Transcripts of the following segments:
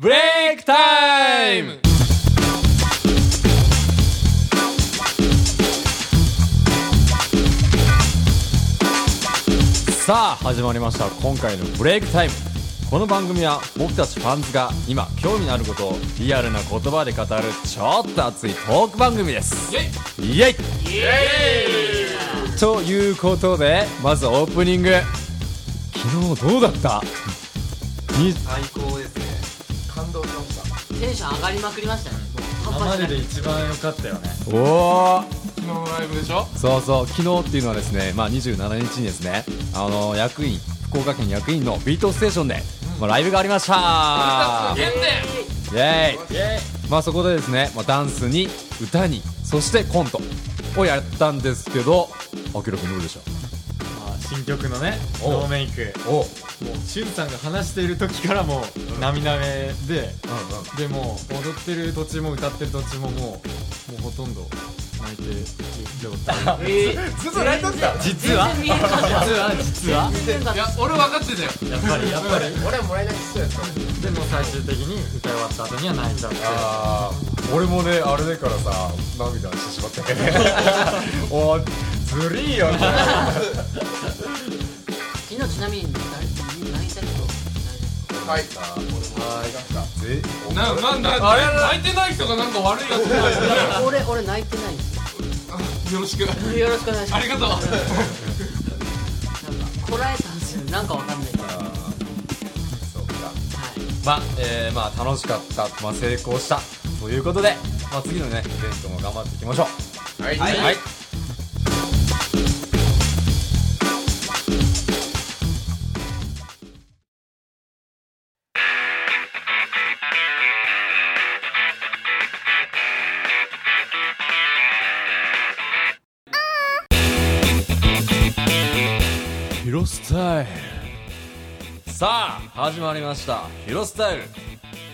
ブレイクタイム。さあ始まりました。今回のブレイクタイム。この番組は僕たちファンズが今興味のあることをリアルな言葉で語るちょっと熱いトーク番組です。イエイ。ということでまずオープニング。昨日どうだった？に最高ですね感動しました。テンション上がりまくりましたね。もう半マ端ない。ジで一番良かったよね。おお昨日のライブでしょ？そうそう。昨日っていうのはですね、まあ、27日にですねあの役員福岡県役員のビートステーションで、まあ、ライブがありました。限定。イエーイ。まあそこでですね、まあ、ダンスに歌にそしてコントをやったんですけどあきらくんどうでしょまあ新曲のねおノーメイク。もうしゅんさんが話している時からもう涙目ででもう踊ってる途中も歌ってる途中ももうもうほとんど泣いてる状態。えー。ずっと泣いとった。実は？実は実はいや俺分かってたよ。やっぱりやっぱり。俺はもらい泣きしそうやったでも最終的に歌い終わった後には泣いちゃって俺もねあれだからさ涙してしまったけど ずりーよね昨日ちなみに誰泣いた人はいあ俺泣きましたぜななんだあれ泣いてない人がなんか悪いやつになって俺俺泣いてないでするよろしくよろしくお願いしますありがとうなんかこらえたんですよなんかわかんないけどそうかはいまあ、えー、まあ楽しかった、まあ、成功したということで、まあ、次のねイベントも頑張っていきましょうはいはい、スタイル。さあ始まりました。ヒロスタイル。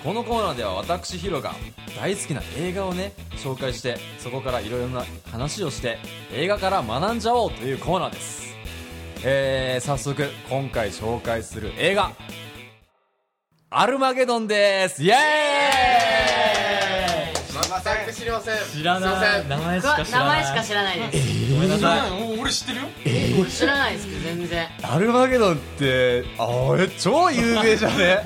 このコーナーでは私ヒロが大好きな映画をね紹介してそこからいろいろな話をして映画から学んじゃおうというコーナーです。えー、早速今回紹介する映画。アルマゲドンです。イエーイません。知らない。名前しか知らない。名前しか知らないです。ごめんなさい。い俺知ってる？よ知らないですけど全然。アルマゲドンってあれ超有名じゃね？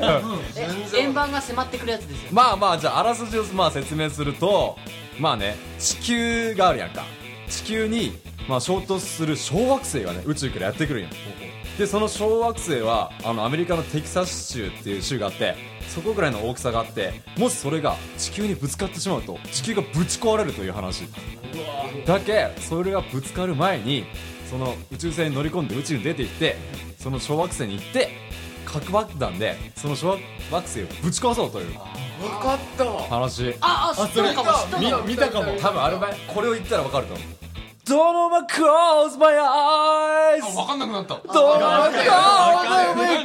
え円盤が迫ってくるやつですよ。まあまあじゃああらすじをまあ説明するとまあね地球があるやんか。地球にまあ衝突する小惑星がね宇宙からやってくるんよでその小惑星はあのアメリカのテキサス州っていう州があってそこぐらいの大きさがあってもしそれが地球にぶつかってしまうと地球がぶち壊れるという話。だけそれがぶつかる前にその宇宙船に乗り込んで宇宙に出て行ってその小惑星に行って核爆弾でその小惑星をぶち壊そうという分かった話。ああ知ったのかも知った見たかも。多分ある前これを言ったら分かると思う Don't ever close my eyes. 分かんなくなった。Don't ever close my eyes.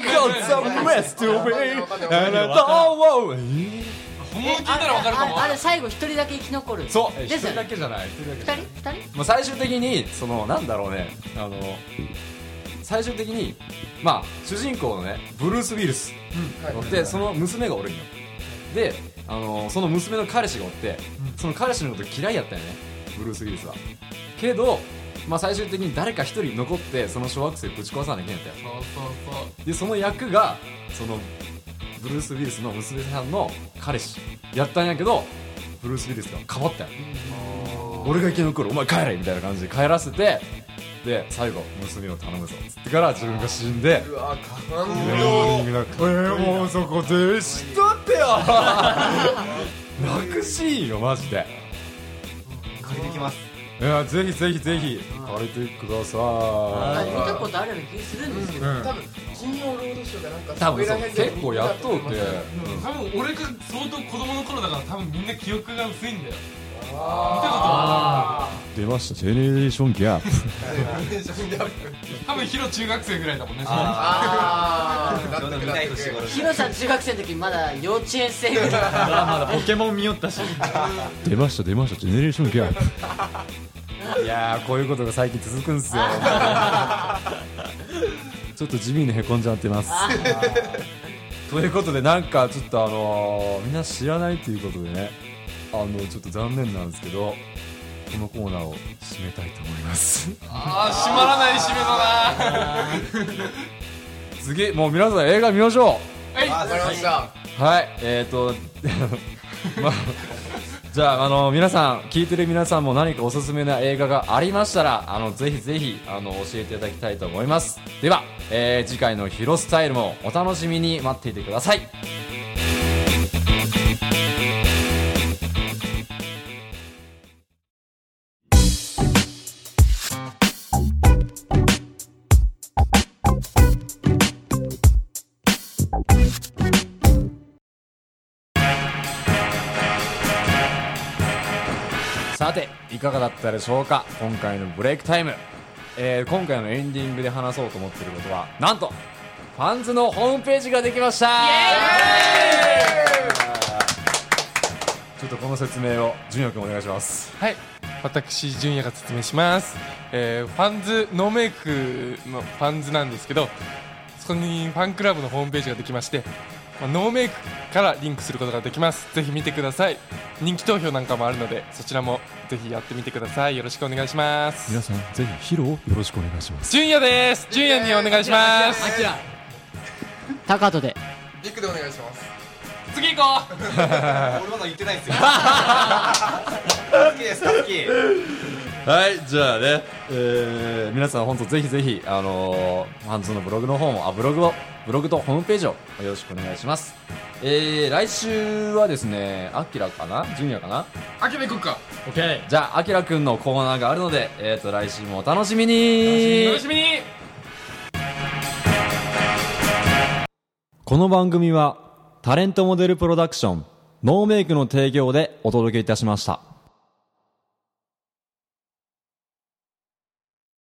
some rest to me and I don't want 本物聞いたら分かるかもああれ最後一人だけ生き残る。そう。一人ですよね。だけじゃない一人だけじゃない。二人？二人？まあ、最終的にそのなんだろうね。あの最終的にまあ主人公のねブルース・ウィルス。おってその娘がおるんよ。であのその娘の彼氏がおってその彼氏のこと嫌いやったよねブルース・ウィルスはけど、まあ、最終的に誰か一人残ってその小惑星ぶち壊さなきゃいけないんだよ。そうそうそう。でその役がそのブルース・ウィルスの娘さんの彼氏。やったんやけどブルース・ウィルスが変わったよ。俺が生き残るお前帰れみたいな感じで帰らせてで最後娘を頼むぞっつってから自分が死んでうわ感え動ー、もうそこで知っとってよ。泣くシーンよマジで。借りてきますいやぜひぜひぜひ借りてください。あ見たことあるような気するんですけどうん。多分金曜ロードショーがなんか多分そう結構やっとうて。多分俺が相当子供の頃だから多分みんな記憶が薄いんだよ。見たことは出ました。ジェネレーションギャップ。多分ヒロ中学生ぐらいだもんねああヒロさん中学生の時まだ幼稚園生ぐらい。まだまだポケモン見よったし。出ました出ました。ジェネレーションギャップいやーこういうことが最近続くんすよ。ちょっと地味にへこんじゃってます。ということでなんかちょっとあのーみんな知らないということでねあのちょっと残念なんですけどこのコーナーを締めたいと思います。ああ閉まらない締めのな。次もう皆さん映画見ましょはいわかりました。うはいえーとまあ じゃああの皆さん聞いてる皆さんも何かおすすめな映画がありましたらあのぜひぜひあの教えていただきたいと思います。では、えー次回のヒロスタイルもお楽しみに待っていてください。さていかがだったでしょうか？今回のブレイクタイム、えー今回のエンディングで話そうと思っていることはなんとファンズのホームページができました！ちょっとこの説明を純也君お願いします。はい。私純也が説明します、えーファンズノーメイクのファンズなんですけどそこにファンクラブのホームページができまして、まあノーメイクからリンクすることができます。ぜひ見てください。人気投票なんかもあるのでそちらもぜひやってみてください。よろしくお願いします。皆さんぜひ披露よろしくお願いします。純也です。純也にお願いします。高人で。リクでお願いします。次行こう。俺まだ言ってないですよ。好きですか好き。はいじゃあね、えー皆さん本当ぜひぜひあのー、ハンズのブログの方もあブログをブログとホームページをよろしくお願いします。えー、来週はですねアキラかな？ジュニアかな？秋で行こうか。OK じゃあアキラくんのコーナーがあるのでえーと来週もお楽しみに。楽しみに。この番組はタレントモデルプロダクションノーメイクの提供でお届けいたしました